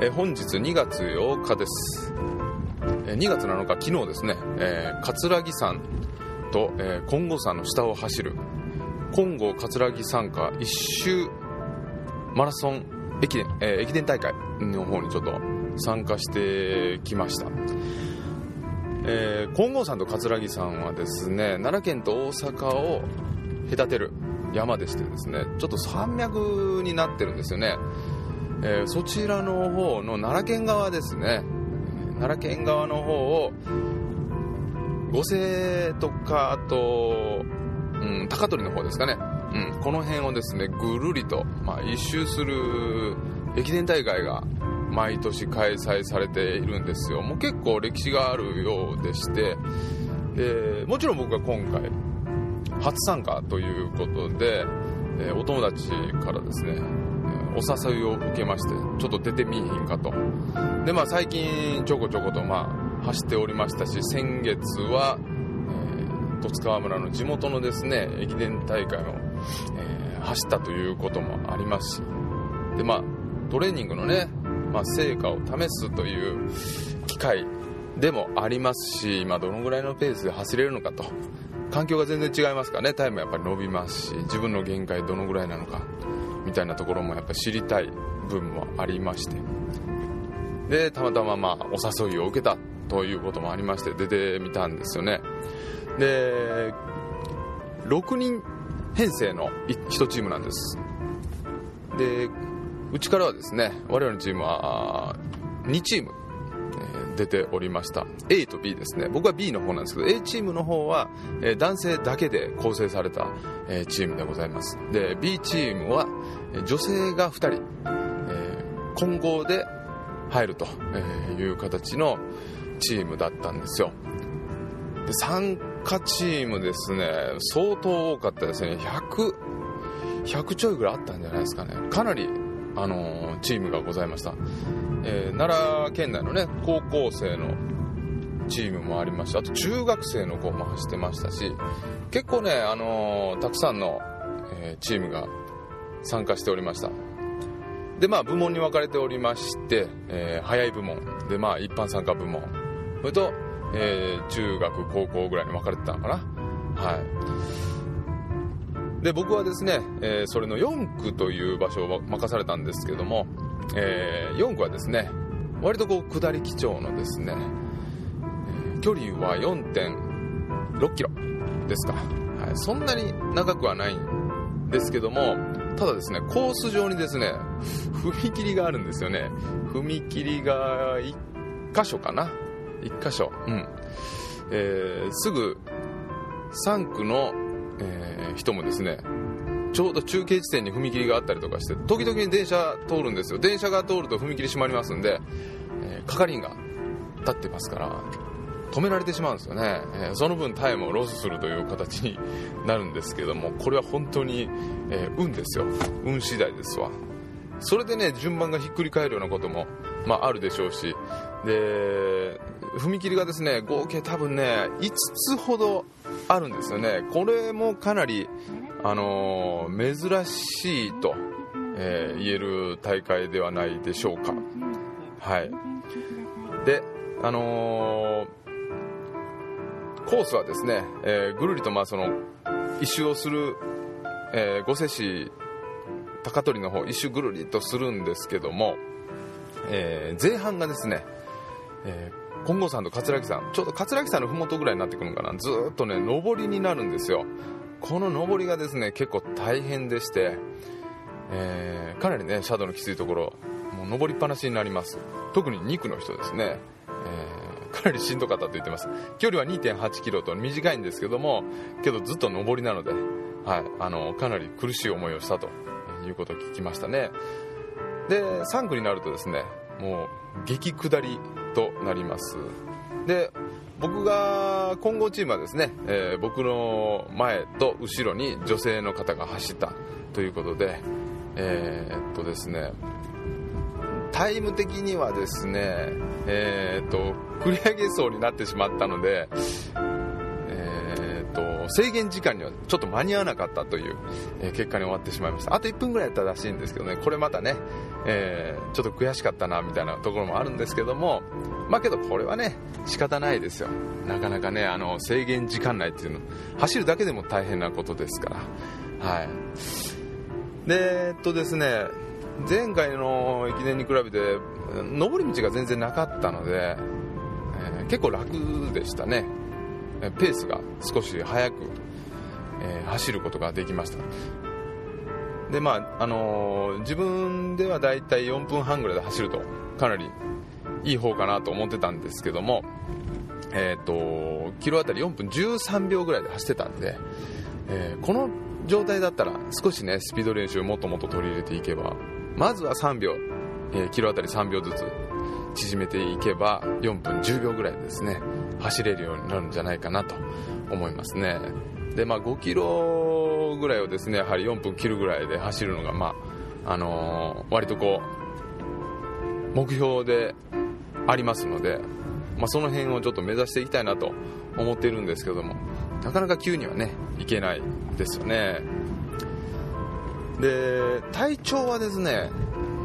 え本日2月8日です、え2月7日昨日ですね、えー葛城山と、えー金剛山の下を走る金剛葛城山下一周マラソン駅伝,、えー駅伝大会の方にちょっと参加してきました、えー金剛山と葛城山はですね奈良県と大阪を隔てる山でしてですねちょっと山脈になってるんですよね、えーそちらの方の奈良県側ですね。奈良県側の方を五城とかあと、うん、高取の方ですかね、うん、この辺をですねぐるりと、まあ、一周する駅伝大会が毎年開催されているんですよ。もう結構歴史があるようでしてでもちろん僕は今回初参加ということで、えーお友達からですねお誘いを受けましてちょっと出てみいひんかと。でまあ最近ちょこちょことまあ走っておりましたし先月は、えー十津川村の地元のですね駅伝大会を、えー走ったということもありますしでまあトレーニングのね、まあ、成果を試すという機会でもありますし今どのぐらいのペースで走れるのかと。環境が全然違いますからねタイムやっぱり伸びますし自分の限界どのぐらいなのか。みたいなところもやっぱ知りたい部分もありまして。でたまたままあお誘いを受けたということもありまして出てみたんですよね。で6人編成の1チームなんです。でうちからはですね我々のチームは2チーム出ておりました。A と B ですね。僕は B の方なんですけど A チームの方は、え男性だけで構成された、えチームでございます。で B チームは女性が2人、え混合で入るという形のチームだったんですよ。で参加チームですね相当多かったですね。100 100ちょいぐらいあったんじゃないですかね。かなり、あのチームがございました、えー奈良県内のね高校生のチームもありましたあと中学生の子も走ってましたし結構ね、あのーたくさんの、えーチームが参加しておりました。でまあ部門に分かれておりまして、えー早い部門でまあ一般参加部門。それと、えー中学高校ぐらいに分かれてたのかな。はい。で僕はですね、えーそれの4区という場所を任されたんですけども、え4区はですね割とこう下り基調のですね、距離は4.6キロですか、はい、そんなに長くはないんですけどもただですねコース上にですね踏切があるんですよね。踏切が1箇所かな。1箇所。うん。えーすぐ3区の、えー人もですねちょうど中継地点に踏切があったりとかして時々に電車通るんですよ。電車が通ると踏切閉まりますんで、えー係員が立ってますから止められてしまうんですよね、えーその分タイムをロスするという形になるんですけどもこれは本当に、えー運ですよ。運次第ですわ。それでね順番がひっくり返るようなことも、まあ、あるでしょうし。で踏切がですね合計多分ね5つほどあるんですよね。これもかなり、あのー珍しいと、えー言える大会ではないでしょうか。はい。であのーコースはですね、えーぐるりとまあその一周をする、えー御所市高取の方一周ぐるりとするんですけども、えー前半がですね、えー金剛山と葛城山ちょうど葛城山の麓ぐらいになってくるのかな。ずっとね上りになるんですよ。この上りがですね結構大変でして、えーかなりねシャドウのきついところもう上りっぱなしになります。特に2区の人ですね、えーかなりしんどかったと言ってます。距離は2 8キロと短いんですけどもけどずっと上りなので、はい、あのかなり苦しい思いをしたということを聞きましたね。で3区になるとですねもう激下りとなります。で僕が混合チームはですね、えー僕の前と後ろに女性の方が走ったということでえーっとですねタイム的にはですねえーっと繰り上げ走になってしまったので制限時間にはちょっと間に合わなかったという、え、結果に終わってしまいました。あと1分ぐらいやったらしいんですけどね。これまたね、えー、ちょっと悔しかったなみたいなところもあるんですけどもまあけどこれはね仕方ないですよ。なかなかねあの制限時間内っていうの走るだけでも大変なことですから。はい。でえっとですね前回の駅伝に比べて上り道が全然なかったので、え、結構楽でしたね。ペースが少し速く、えー、走ることができました。でまああのー、自分ではだいたい4分半ぐらいで走るとかなりいい方かなと思ってたんですけどもえっ、とキロあたり4分13秒ぐらいで走ってたんで、えこの状態だったら少しねスピード練習をもっともっと取り入れていけばまずは3秒、えー、キロあたり3秒ずつ縮めていけば4分10秒ぐらいですね。走れるようになるんじゃないかなと思いますね。でまあ5キロぐらいをですねやはり4分切るぐらいで走るのがまああのー、割とこう目標でありますので、まあ、その辺をちょっと目指していきたいなと思っているんですけどもなかなか急にはねいけないですよね。で体調はですね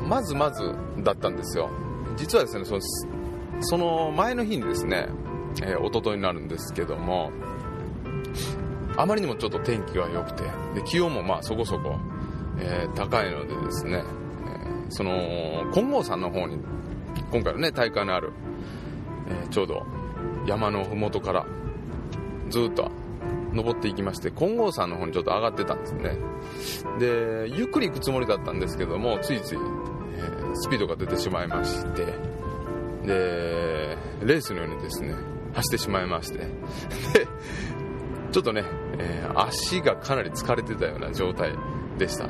まずまずだったんですよ。実はですねそのその前の日にですね、えー、一昨日になるんですけどもあまりにもちょっと天気が良くてで気温もまあそこそこ、えー、高いのでですね、えー、その金剛山の方に今回のね大会のある、えー、ちょうど山の麓からずっと登っていきまして金剛山の方にちょっと上がってたんですね。でゆっくり行くつもりだったんですけどもついつい、えー、スピードが出てしまいましてでレースのようにですね走ってしまいまして。でちょっとね、えー、足がかなり疲れてたような状態でした。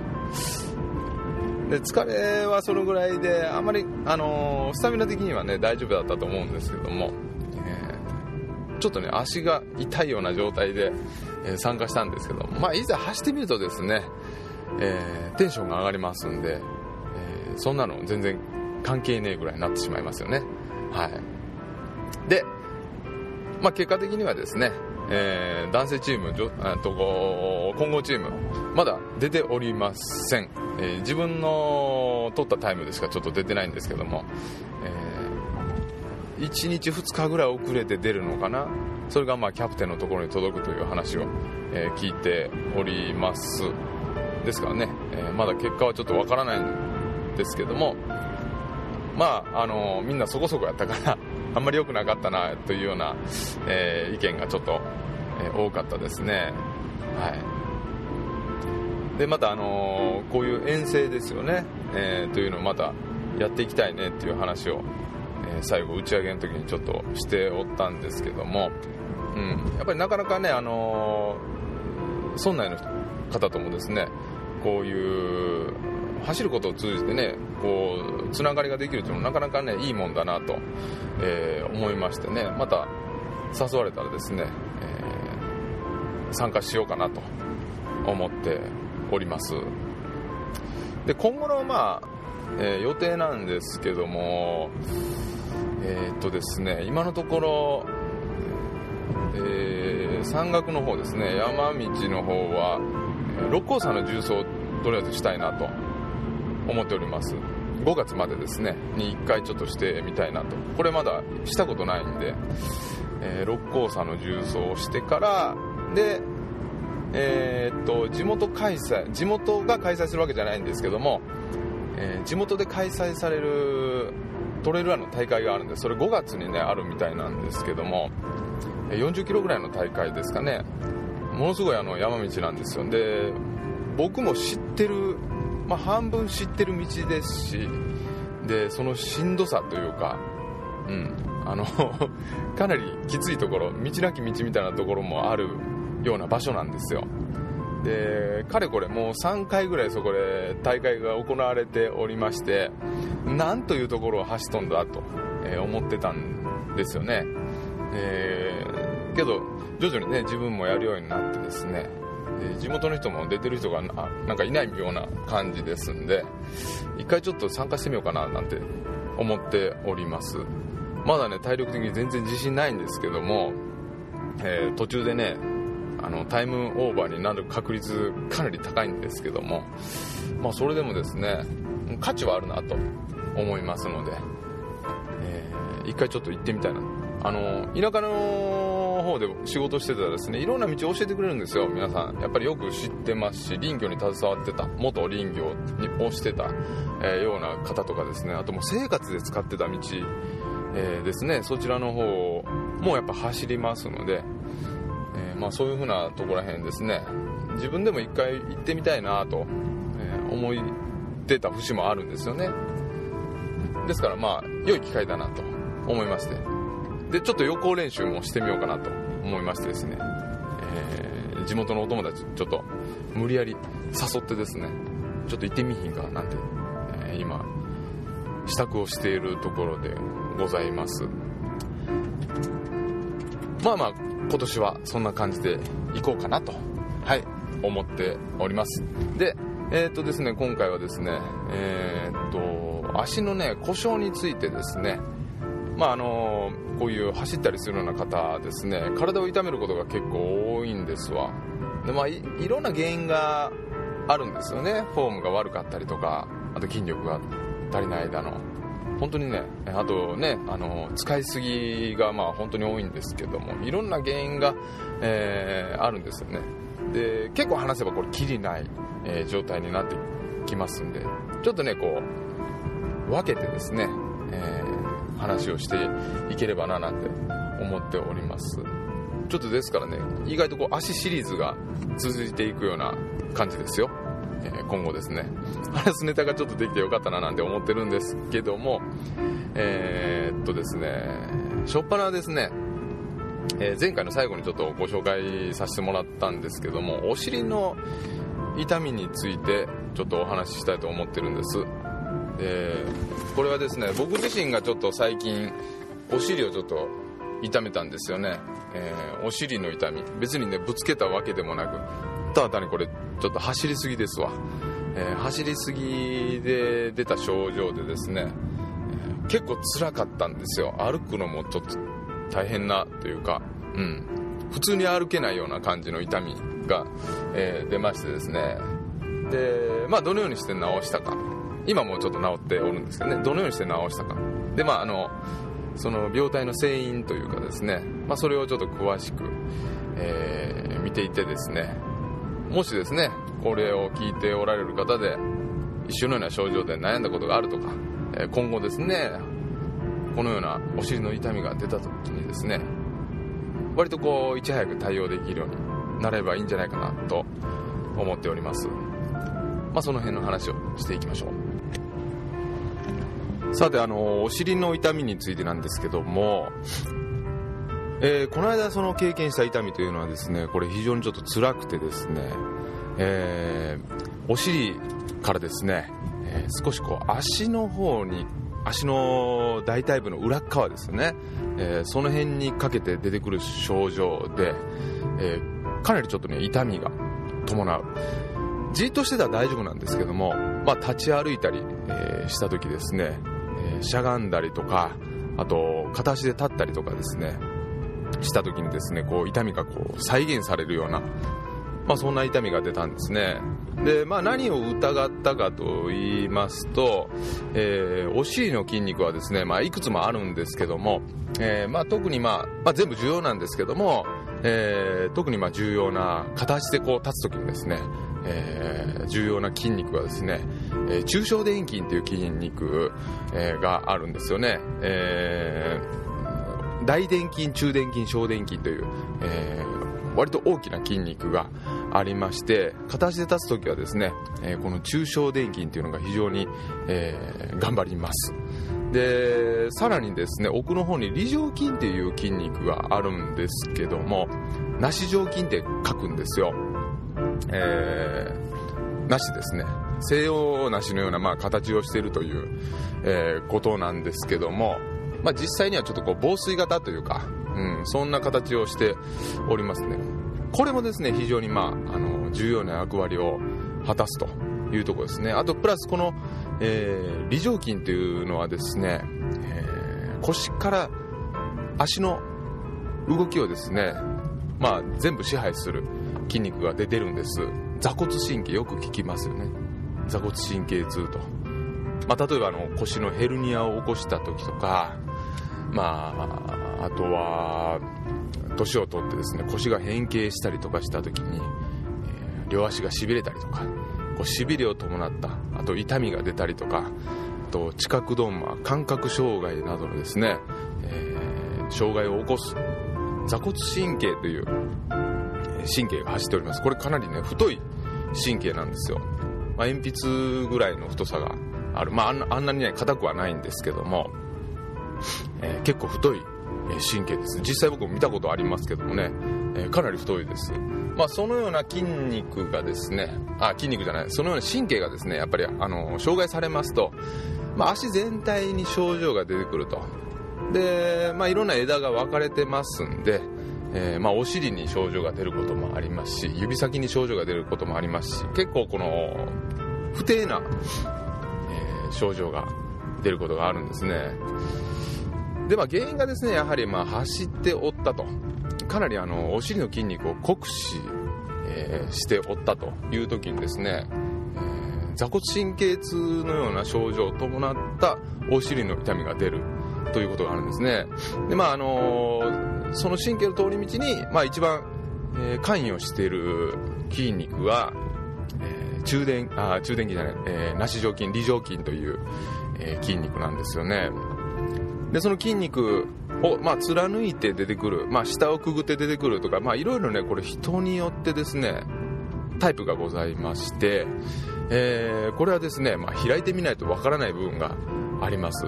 で疲れはそのぐらいであまり、あのー、スタミナ的にはね大丈夫だったと思うんですけどもえちょっとね足が痛いような状態で、え参加したんですけどまあ、いざ走ってみるとですね、えー、テンションが上がりますんで、え、そんなの全然関係ねえぐらいになってしまいますよね。はい。で、まあ、結果的にはですね、えー、男性チームと混合チームまだ出ておりません、えー、自分の取ったタイムでしかちょっと出てないんですけども、え1日2日ぐらい遅れて出るのかな？それがまあキャプテンのところに届くという話を、え、聞いております。ですからね、え、まだ結果はちょっとわからないんですけどもまああの、みんなそこそこやったからあんまり良くなかったなというような、え意見がちょっと、え多かったですね。はい。でまた、あのこういう遠征ですよね、えというのをまたやっていきたいねっていう話をえ最後打ち上げの時にちょっとしておったんですけども、うん、やっぱりなかなかね、あの、村内の方ともですねこういう走ることを通じてねこうつながりができるというのはなかなかねいいもんだなと、えー、思いましてね。また誘われたらですね、えー、参加しようかなと思っております。で今後のまあ、えー、予定なんですけどもえ、っとですね今のところ、え、山岳の方ですね山道の方は六甲山の重曹をとりあえずしたいなと思っております。5月までですね。に1回ちょっとしてみたいなと。これまだしたことないんで、えー、六甲山の重曹をしてからでえー、っと地元開催地元が開催するわけじゃないんですけども、えー、地元で開催されるトレイルランの大会があるんでそれ5月にねあるみたいなんですけども40キロぐらいの大会ですかね。ものすごいあの山道なんですよ。で僕も知ってる、まあ、半分知ってる道ですしでそのしんどさというかうんあの かなりきついところ道なき道みたいなところもあるような場所なんですよ。でかれこれもう3回ぐらいそこで大会が行われておりましてなんというところを走っとんだと、え思ってたんですよね、えー、けど徐々にね自分もやるようになってですねで地元の人も出てる人がなんかいないような感じですんで一回ちょっと参加してみようかななんて思っております。まだね体力的に全然自信ないんですけども、えー、途中でねあのタイムオーバーになる確率かなり高いんですけども、まあ、それでもですね価値はあるなと思いますので、えー、一回ちょっと行ってみたいな。あの田舎の方で仕事してたらですねいろんな道を教えてくれるんですよ。皆さんやっぱりよく知ってますし林業に携わってた元林業をしてた、えー、ような方とかですね。あともう生活で使ってた道、えー、ですね。そちらの方もやっぱ走りますので、えー、まあ、そういう風なとこらへんですね。自分でも一回行ってみたいなと、え思ってた節もあるんですよね。ですからまあ良い機会だなと思いまして。でちょっと予行練習もしてみようかなと思いましてですね、えー、地元のお友達ちょっと無理やり誘ってですね。ちょっと行ってみひんかなんて、えー、今支度をしているところでございます。まあまあ今年はそんな感じで行こうかなとはい思っております。でえー、っとですね今回はですねえー、っと足のね故障についてですね。まああのこういう走ったりするような方ですね。体を痛めることが結構多いんですわ。で、まあ、いいろんな原因があるんですよね。フォームが悪かったりとかあと筋力が足りないだの。本当にねあとねあの使いすぎがまあ本当に多いんですけどもいろんな原因が、えー、あるんですよね。で結構話せばこれきりない、えー、状態になってきますんでちょっとねこう分けてですね、えー話をしていければななんて思っております。ちょっとですからね意外とこう足シリーズが続いていくような感じですよ、えー、今後ですね。話すネタがちょっとできてよかったななんて思ってるんですけども。えー、っとですね初っ端ですね。えー、前回の最後にちょっとご紹介させてもらったんですけどもお尻の痛みについてちょっとお話ししたいと思ってるんです。でこれはですね僕自身がちょっと最近お尻をちょっと痛めたんですよね、えー、お尻の痛み。別にねぶつけたわけでもなく。ただ単にこれちょっと走りすぎですわ、えー、走りすぎで出た症状でですね、え、結構辛かったんですよ。歩くのもちょっと大変なというか。うん。普通に歩けないような感じの痛みが、え、出ましてですね。でまあどのようにして治したか。今もちょっと治っておるんですけどね。どのようにして治したか。でまああのその病態の成因というかですね、まあ、それをちょっと詳しく、えー、見ていてですね。もしですねこれを聞いておられる方で一緒のような症状で悩んだことがあるとか、え今後ですねこのようなお尻の痛みが出た時にですね割とこういち早く対応できるようになればいいんじゃないかなと思っております。まあその辺の話をしていきましょう。さてあのお尻の痛みについてなんですけども、えー、この間その経験した痛みというのはですねこれ非常にちょっと辛くてですね、えー、お尻からですね、えー、少しこう足の方に足の大腿部の裏側ですね、えー、その辺にかけて出てくる症状で、えー、かなりちょっとね痛みが伴う。じっとしてたら大丈夫なんですけども、まあ、立ち歩いたり、え、した時ですねしゃがんだりとかあと片足で立ったりとかですねした時にですねこう痛みがこう再現されるような、まあ、そんな痛みが出たんですね。で、まあ、何を疑ったかと言いますと、えー、お尻の筋肉はですね、まあ、いくつもあるんですけども、えー、まあ、特に、まあ、まあ全部重要なんですけども、えー、特にま重要な片足でこう立つ時にですね、えー、重要な筋肉はですね、えー、中小電筋という筋肉、えー、があるんですよね、えー、大電筋、中電筋、小電筋という、えー、割と大きな筋肉がありまして片足で立つ時はですね、え、この中小電筋というのが非常に、え、頑張ります。でさらにですね奥の方に梨状筋っていう筋肉があるんですけども梨状筋って書くんですよ。えー、なしですね。西洋梨のようなまあ形をしているという、えー、ことなんですけども、まあ、実際にはちょっとこう防水型というか、うん、そんな形をしておりますね。これもですね非常にまああの重要な役割を果たすというところですね。あとプラスこの、えー、梨状筋というのはですね、えー、腰から足の動きをですねまあ、全部支配する。筋肉が出てるんです。座骨神経よく聞きますよね。座骨神経痛と、まあ、例えばあの腰のヘルニアを起こした時とかまああとは年を取ってですね腰が変形したりとかした時に、えー、両足がしびれたりとかこうしびれを伴ったあと痛みが出たりとかあと知覚ドンマ感覚障害などのですね、えー、障害を起こす。座骨神経という神経が走っております。これかなりね太い神経なんですよ、まあ、鉛筆ぐらいの太さがある。まああんなにね硬くはないんですけども、えー、結構太い神経です。実際僕も見たことありますけどもね、えー、かなり太いです。まあ、そのような筋肉がですねあ筋肉じゃない。そのような神経がですねやっぱりあの障害されますと、まあ、足全体に症状が出てくると。で、まあ、いろんな枝が分かれてますんで、えー、まあ、お尻に症状が出ることもありますし指先に症状が出ることもありますし結構この不定な、えー、症状が出ることがあるんですね。で、まあ、原因がですねやはりまあ走っておったと。かなりあのお尻の筋肉を酷使、えー、しておったという時にですね、えー、座骨神経痛のような症状を伴ったお尻の痛みが出るということがあるんですね。でまああの、その神経の通り道に、まあ、一番、えー、関与している筋肉は、えー、中殿あ中殿筋じゃない、えー、梨状筋梨状筋という、え、筋肉なんですよね。でその筋肉を、まあ、貫いて出てくる、まあ、下をくぐって出てくるとか、まあ、いろいろねこれ人によってですねタイプがございまして、えー、これはですね、まあ、開いてみないとわからない部分があります。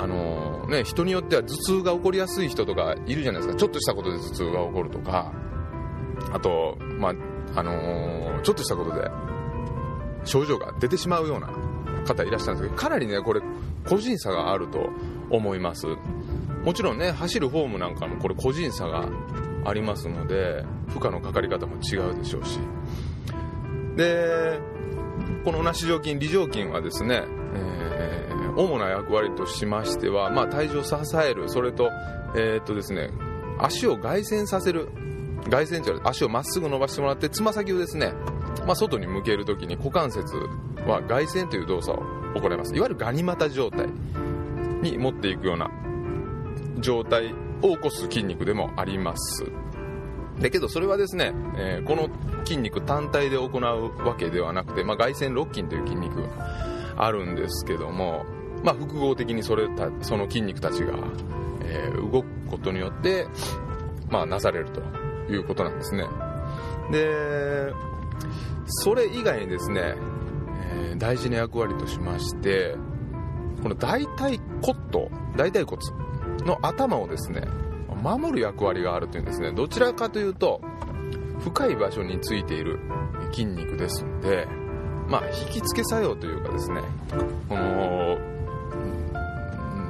あのー、ね、人によっては頭痛が起こりやすい人とかいるじゃないですか。ちょっとしたことで頭痛が起こるとか。あと、まああのー、ちょっとしたことで症状が出てしまうような方いらっしゃるんですけどかなりねこれ個人差があると思います。もちろんね走るフォームなんかもこれ個人差がありますので負荷のかかり方も違うでしょうし。でこの梨状筋梨状筋はですね、えー、主な役割としましては、まあ、体重を支える。それと,、えー、っとですね、足を外旋させる。外旋という足をまっすぐ伸ばしてもらってつま先をですね、まあ、外に向けるときに股関節は外旋という動作を行います。いわゆるガニ股状態に持っていくような状態を起こす筋肉でもあります。だけどそれはですね、えー、この筋肉単体で行うわけではなくて、まあ、外旋肋筋という筋肉があるんですけども、まあ、複合的にそれたその筋肉たちが、えー、動くことによって、まあ、なされるということなんですね。でそれ以外にですね、えー、大事な役割としましてこの大腿骨と大腿骨の頭をですね守る役割があるというんですね。どちらかというと深い場所についている筋肉ですのでまあ引き付け作用というかですねこの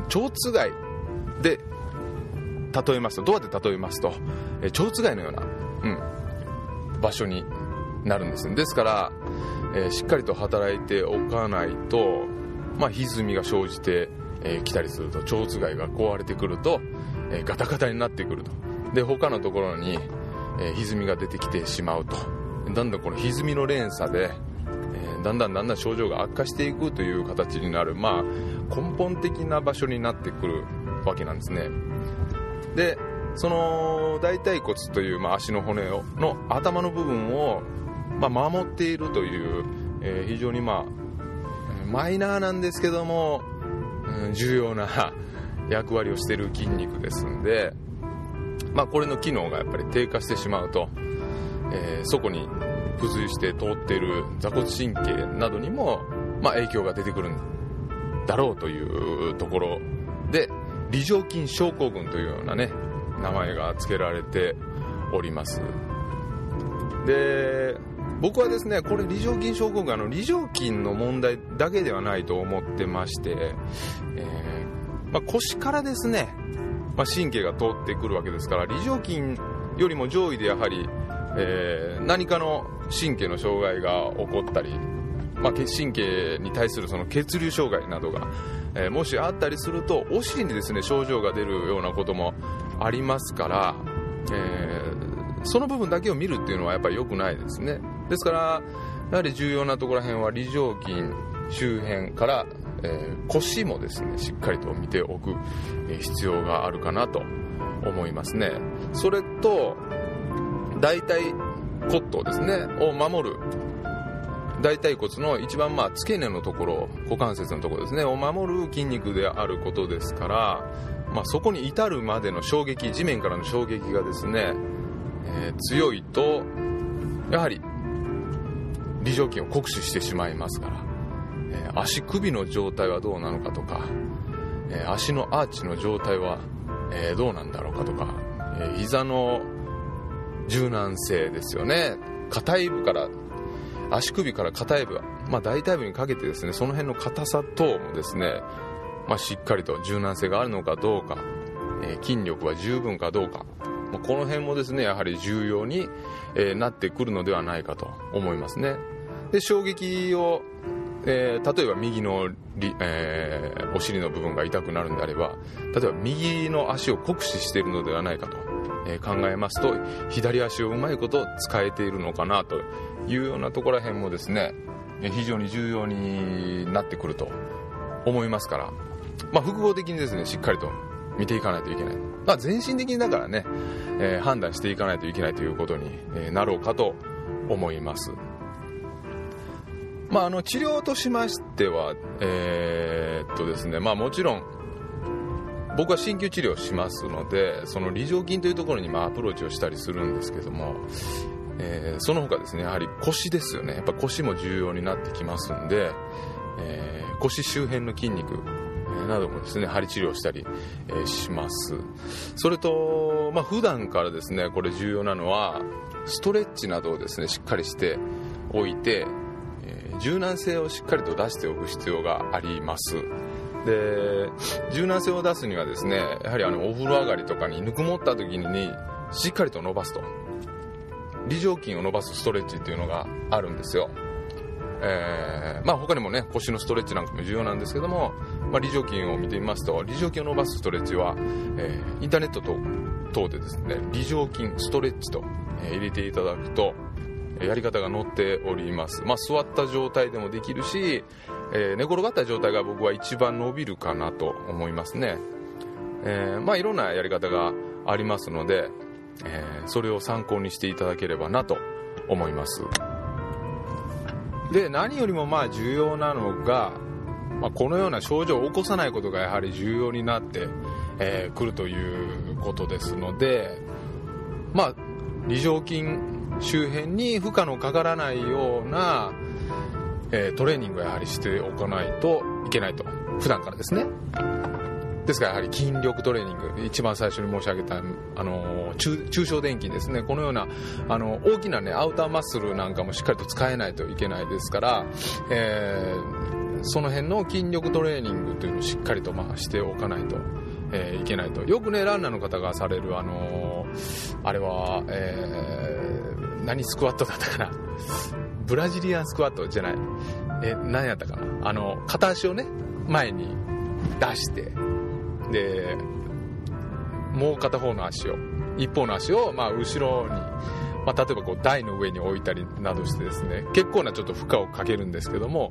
蝶つがい。で例えますとどうやって例えますと蝶つがいのような、うん、場所になるんですですから、えー、しっかりと働いておかないとまあ、歪みが生じてき、えー、たりすると蝶つがいが壊れてくると、えー、ガタガタになってくると。で他のところに、えー、歪みが出てきてしまうと。だんだんこの歪みの連鎖で、えー、だんだんだんだん症状が悪化していくという形になる、まあ、根本的な場所になってくるわけなんですね。でその大腿骨という、まあ、足の骨をの頭の部分を、まあ、守っているという、えー、非常にまあマイナーなんですけども、うん、重要な 役割をしている筋肉ですんで、まあ、これの機能がやっぱり低下してしまうと、えー、そこに付随して通っている座骨神経などにも、まあ、影響が出てくるんだろうというところで梨状筋症候群というようなね名前が付けられております。で僕はですねこれ梨状筋症候群あの梨状筋の問題だけではないと思ってまして、えー、まあ、腰からですね、まあ、神経が通ってくるわけですから梨状筋よりも上位でやはり、えー、何かの神経の障害が起こったり、まあ、神経に対するその血流障害などが、えー、もしあったりするとお尻にですね症状が出るようなこともありますから、えその部分だけを見るっていうのはやっぱり良くないですね。ですからやはり重要なところら辺は梨状筋周辺から、えー、腰もですねしっかりと見ておく、必要があるかなと思いますね。それと大腿骨頭ですねを守る大腿骨の一番まあ付け根のところ股関節のところですね。を守る筋肉であることですから、まあ、そこに至るまでの衝撃地面からの衝撃がですね、えー、強いとやはり梨状筋を酷使してしまいますから、えー、足首の状態はどうなのかとか、えー、足のアーチの状態は、えどうなんだろうかとか、え膝の柔軟性ですよね。硬い部から足首から硬い部、まあ、大腿部にかけてですねその辺の硬さ等もですね、まあ、しっかりと柔軟性があるのかどうか、えー、筋力は十分かどうか、まあ、この辺もですねやはり重要に、えー、なってくるのではないかと思いますね。で衝撃を、えー、例えば右の、えー、お尻の部分が痛くなるんであれば例えば右の足を酷使しているのではないかと、え考えますと左足をうまいこと使えているのかなというようなところら辺もですね非常に重要になってくると思いますから、まあ、複合的にですねしっかりと見ていかないといけない、まあ、全身的にだからね、えー、判断していかないといけないということになろうかと思います。まあ、あの治療としましては、えー、っとですねまあ、もちろん僕は鍼灸治療しますのでその梨状筋というところにまあアプローチをしたりするんですけどもえー、その他ですねやはり腰ですよね。やっぱ腰も重要になってきますんで、えー、腰周辺の筋肉などもですね針治療したり、え、します。それと、まあ、普段からですねこれ重要なのはストレッチなどをですねしっかりしておいて、え、柔軟性をしっかりと出しておく必要があります。で柔軟性を出すにはですねやはりあのお風呂上がりとかにぬくもった時にしっかりと伸ばすと。梨状筋を伸ばすストレッチっていうのがあるんですよ。えー、まあ他にもね、腰のストレッチなんかも重要なんですけども、まあ、梨状筋を見てみますと、梨状筋を伸ばすストレッチは、えー、インターネット等でですね、梨状筋ストレッチと、えー、入れていただくと、やり方が載っております。まあ座った状態でもできるし、え、寝転がった状態が僕は一番伸びるかなと思いますね。え、まあいろんなやり方がありますので、えー、それを参考にしていただければなと思います。で何よりもまあ重要なのが、まあ、このような症状を起こさないことがやはり重要になってく、えー、るということですのでまあ梨状筋周辺に負荷のかからないような、えー、トレーニングをやはりしておかないといけないと。普段からですね。ですからやはり筋力トレーニング一番最初に申し上げたあの中小電筋ですね。このようなあの大きな、ね、アウターマッスルなんかもしっかりと使えないといけないですから、えー、その辺の筋力トレーニングというのをしっかりとまあしておかないと、えー、いけないと。よくねランナーの方がされるあのあれは、えー、何スクワットだったかな？ブラジリアンスクワットじゃない。え何やったかな？あの片足をね前に出してでもう片方の足を一方の足をまあ後ろに、まあ、例えばこう台の上に置いたりなどしてですね結構なちょっと負荷をかけるんですけども、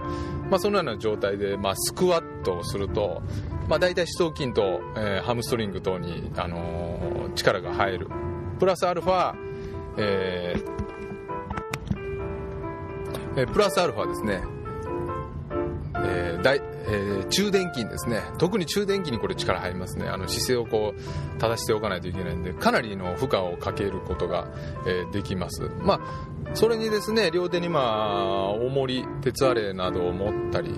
まあ、そのような状態で、まあ、スクワットをすると、まあ、大体四頭筋と、えー、ハムストリング等に、あのー、力が入る。プラスアルファ、えー、えプラスアルファですね、えー大えー、中殿筋ですね。特に中殿筋にこれ力入りますね。あの姿勢をこう正しておかないといけないんでかなりの負荷をかけることが、えー、できます。まあそれにですね両手にまあ重り鉄アレイなどを持ったり、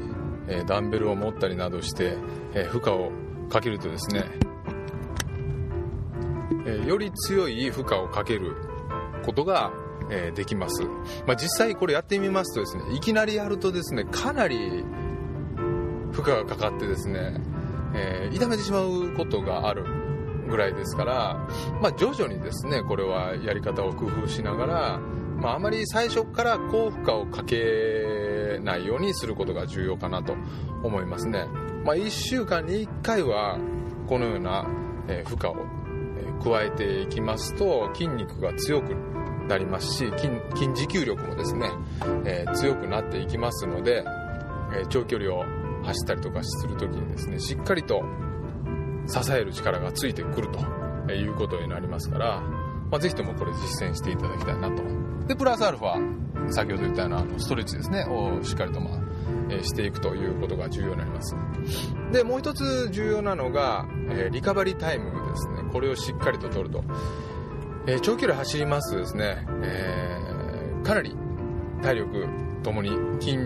えー、ダンベルを持ったりなどして、え負荷をかけるとですね、えより強い負荷をかけることがえできます、まあ、実際これやってみますとですねいきなりやるとですねかなり負荷がかかってですね、えー、痛めてしまうことがあるぐらいですから、まあ、徐々にですねこれはやり方を工夫しながら、まあ、まり最初から高負荷をかけないようにすることが重要かなと思いますね、まあ、1週間に1回はこのような負荷を加えていきますと筋肉が強くなりますし筋持久力もですね、えー、強くなっていきますので、えー、長距離を走ったりとかする時にですねしっかりと支える力がついてくるということになりますから、まあ、ぜひともこれ実践していただきたいなと。でプラスアルファ先ほど言ったようなストレッチですねをしっかりとまあえしていくということが重要になります。でもう一つ重要なのが、えリカバリータイムですね。これをしっかりと取ると、え長距離走りますとですね、えー、かなり体力ともに筋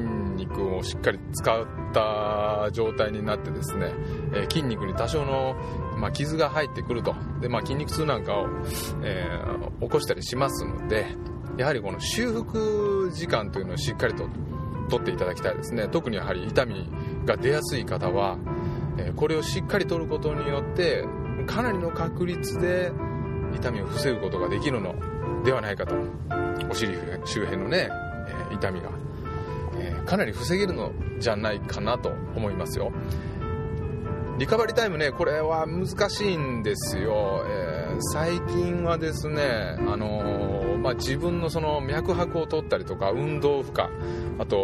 肉をしっかり使った状態になってですね、え筋肉に多少の、まあ、傷が入ってくると。で、まあ、筋肉痛なんかを、えー、起こしたりしますのでやはりこの修復時間というのをしっかりと取っていただきたいですね。特にやはり痛みが出やすい方は、えこれをしっかり取ることによってかなりの確率で痛みを防ぐことができるのではないかと。お尻周辺のね、え痛みが、かなり防げるのじゃないかなと思いますよ。リカバリータイムねこれは難しいんですよ、えー、最近はですねあのーまあ、自分のその脈拍を取ったりとか運動負荷あと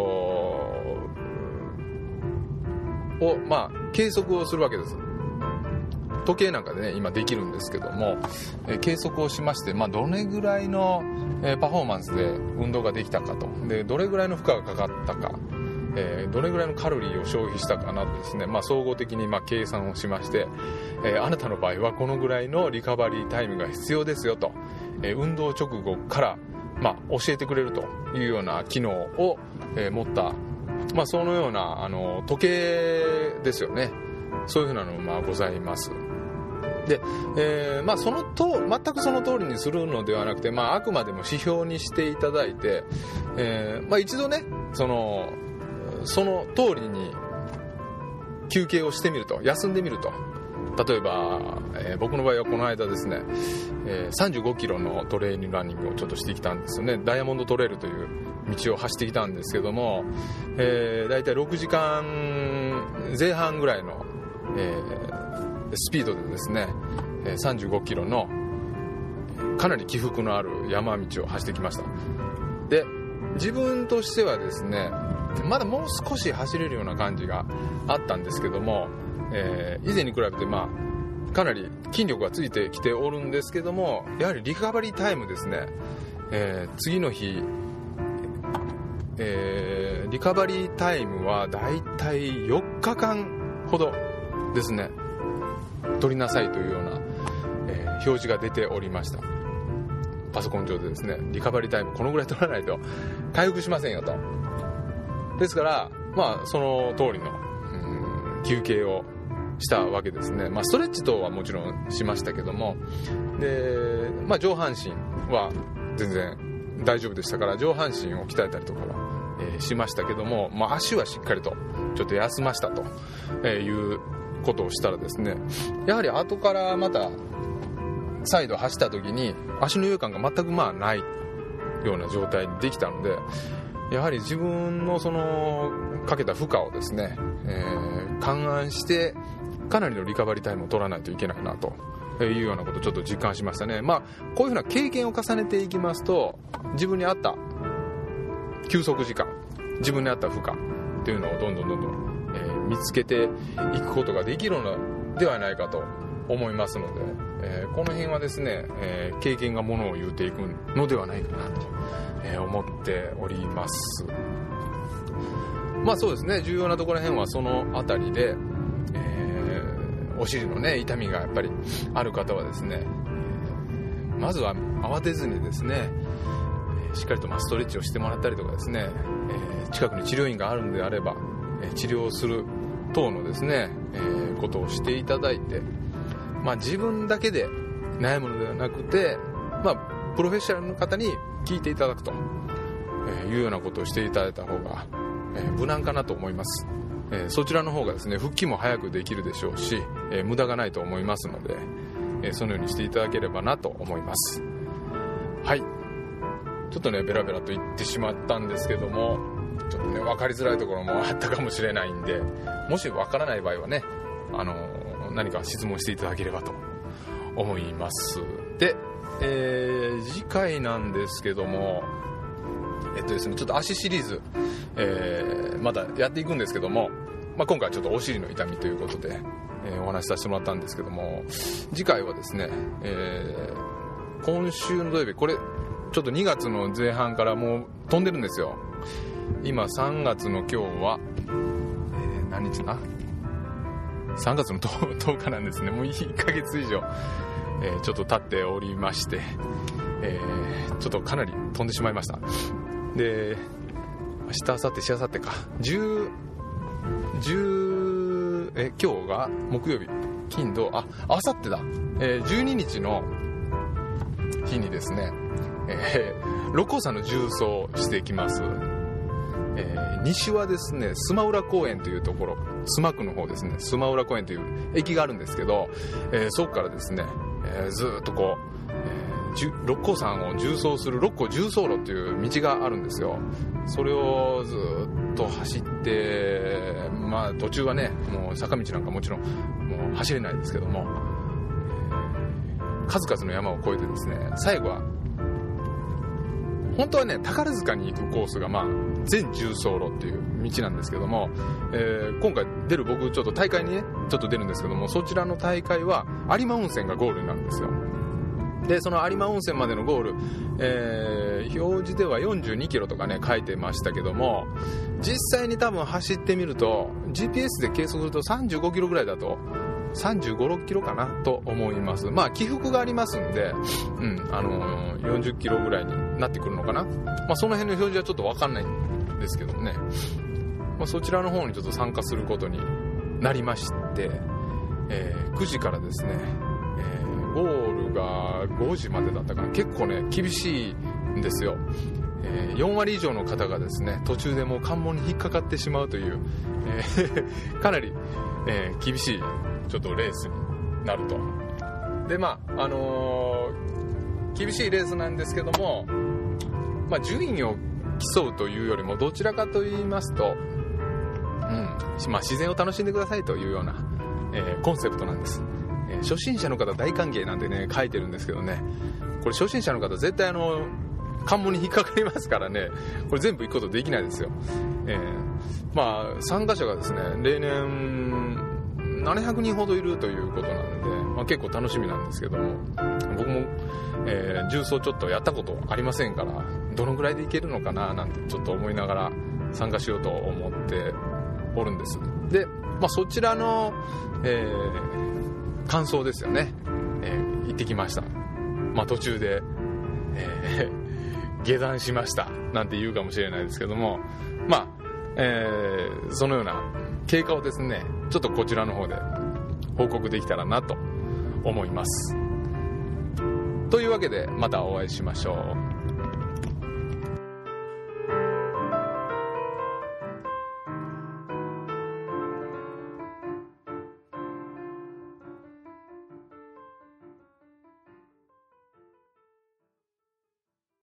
を、まあ、計測をするわけです。時計なんかでね今できるんですけども、え計測をしまして、まあ、どれぐらいの、えパフォーマンスで運動ができたかと。でどれぐらいの負荷がかかったか。えー、どれぐらいのカロリーを消費したかなどですね、まあ、総合的にま計算をしまして、えー、あなたの場合はこのぐらいのリカバリータイムが必要ですよと、え運動直後から、ま、教えてくれるというような機能を、え持った、まあ、そのようなあの時計ですよね。そういうふうなのもまあございます。で、えー、まあ、そのと全くその通りにするのではなくて、まあ、あくまでも指標にしていただいて、えー、まあ、一度ねそのその通りに休憩をしてみると休んでみると。例えば、えー、僕の場合はこの間ですね、えー、35キロのトレーニングランニングをちょっとしてきたんですよね。ダイヤモンドトレイルという道を走ってきたんですけども、えー、大体6時間前半ぐらいの、えー、スピードでですね35キロのかなり起伏のある山道を走ってきました。で自分としてはですねまだもう少し走れるような感じがあったんですけども、えー、以前に比べて、まあ、かなり筋力がついてきておるんですけどもやはりリカバリータイムですね、えー、次の日、えー、リカバリータイムはだいたい4日間ほどですね。取りなさいというような、え表示が出ておりましたパソコン上でですねリカバリータイムこのぐらい取らないと回復しませんよとですから、まあ、その通りの、休憩をしたわけですね。まあ、ストレッチ等はもちろんしましたけども、で、まあ、上半身は全然大丈夫でしたから、上半身を鍛えたりとかは、えー、しましたけども、まあ、足はしっかりとちょっと休ましたということをしたらですね、やはり後からまた再度走った時に足の違和感が全くまあないような状態にできたので、やはり自分のそのかけた負荷をですね、えー、勘案してかなりのリカバリータイムを取らないといけないなというようなことをちょっと実感しましたね。まあこういうふうな経験を重ねていきますと自分に合った休息時間自分に合った負荷っていうのをどんどんどんどん、見つけていくことができるのではないかと思いますので、えー、この辺はですね、えー、経験がものを言うていくのではないかなとえ、思っております。まあそうですね。重要なところら辺はその辺りで、え、お尻のね痛みがやっぱりある方はですね、まずは慌てずにですねしっかりとまストレッチをしてもらったりとかですね、え近くに治療院があるのであれば、治療する等のですね、えことをしていただいて、まあ、自分だけで悩むのではなくて、まあ、プロフェッショナルの方に聞いていただくというようなことをしていただいた方が無難かなと思います。そちらの方がですね復帰も早くできるでしょうし、え無駄がないと思いますので、えそのようにしていただければなと思いますはいちょっとねベラベラと言ってしまったんですけどもちょっとね分かりづらいところもあったかもしれないんでもし分からない場合はねあの何か質問していただければと思います。で、えー、次回なんですけどもえっとですねちょっと足シリーズ、えー、またやっていくんですけども、まあ、今回はちょっとお尻の痛みということで、えー、お話しさせてもらったんですけども次回はですね、えー、今週の土曜日これちょっと2月の前半からもう飛んでるんですよ。今3月の今日は、えー、何日な3月の 10, 10 日なんですね。もう1ヶ月以上、えー、ちょっと経っておりまして、えー、ちょっとかなり飛んでしまいました。で明日明後日しあさってか。10 10え今日が木曜日。金土ああさってだ、えー、12日の日にですね、えー、六甲山の重走してきます。えー、西はですね須磨浦公園というところ須磨区の方ですね須磨浦公園という駅があるんですけど、えー、そこからですね、えー、ずっとこう、え、六甲山を縦走する六甲重走路という道があるんですよ。それをずっと走ってまあ途中はねもう坂道なんかもちろんもう走れないですけども、数々の山を越えてですね最後は本当はね宝塚に行くコースがまあ全重走路っていう道なんですけども、えー、今回出る僕ちょっと大会にねちょっと出るんですけどもそちらの大会は有馬温泉がゴールになるんですよでその有馬温泉までのゴール、えー、表示では42キロとかね書いてましたけども実際に多分走ってみると GPS で計測すると35キロぐらいだと35、6キロかなと思います。まあ、起伏がありますんで、うん、あのー、40キロぐらいになってくるのかな。まあ、その辺の表示はちょっとわかんないですけどもね。まあ、そちらの方にちょっと参加することになりまして、えー、9時からですね、えー、ゴールが5時までだったかな。結構ね、厳しいんですよ。えー、4割以上の方がですね、途中でもう関門に引っかかってしまうという、えー、かなり、え、厳しいちょっとレースになると。で、まあ、あの、厳しいレースなんですけども、まあ、順位を競うというよりも、どちらかと言いますと、うん、まあ、自然を楽しんでくださいというような、えー、コンセプトなんです。えー、初心者の方大歓迎なんてね、書いてるんですけどね、これ初心者の方絶対あの、関門に引っかかりますからね、これ全部行くことできないですよ。えー、まあ、参加者がですね、例年、700人ほどいるということなので、まあ、結構楽しみなんですけども僕も、えー、重曹ちょっとやったことありませんからどのぐらいでいけるのかななんてちょっと思いながら参加しようと思っておるんですで、まあ、そちらの、えー、感想ですよね、えー、行ってきました、まあ、途中で、えー、下山しました。なんて言うかもしれないですけども。まあ、えー、そのような経過をですねちょっとこちらの方で報告できたらなと思います。というわけでまたお会いしましょう。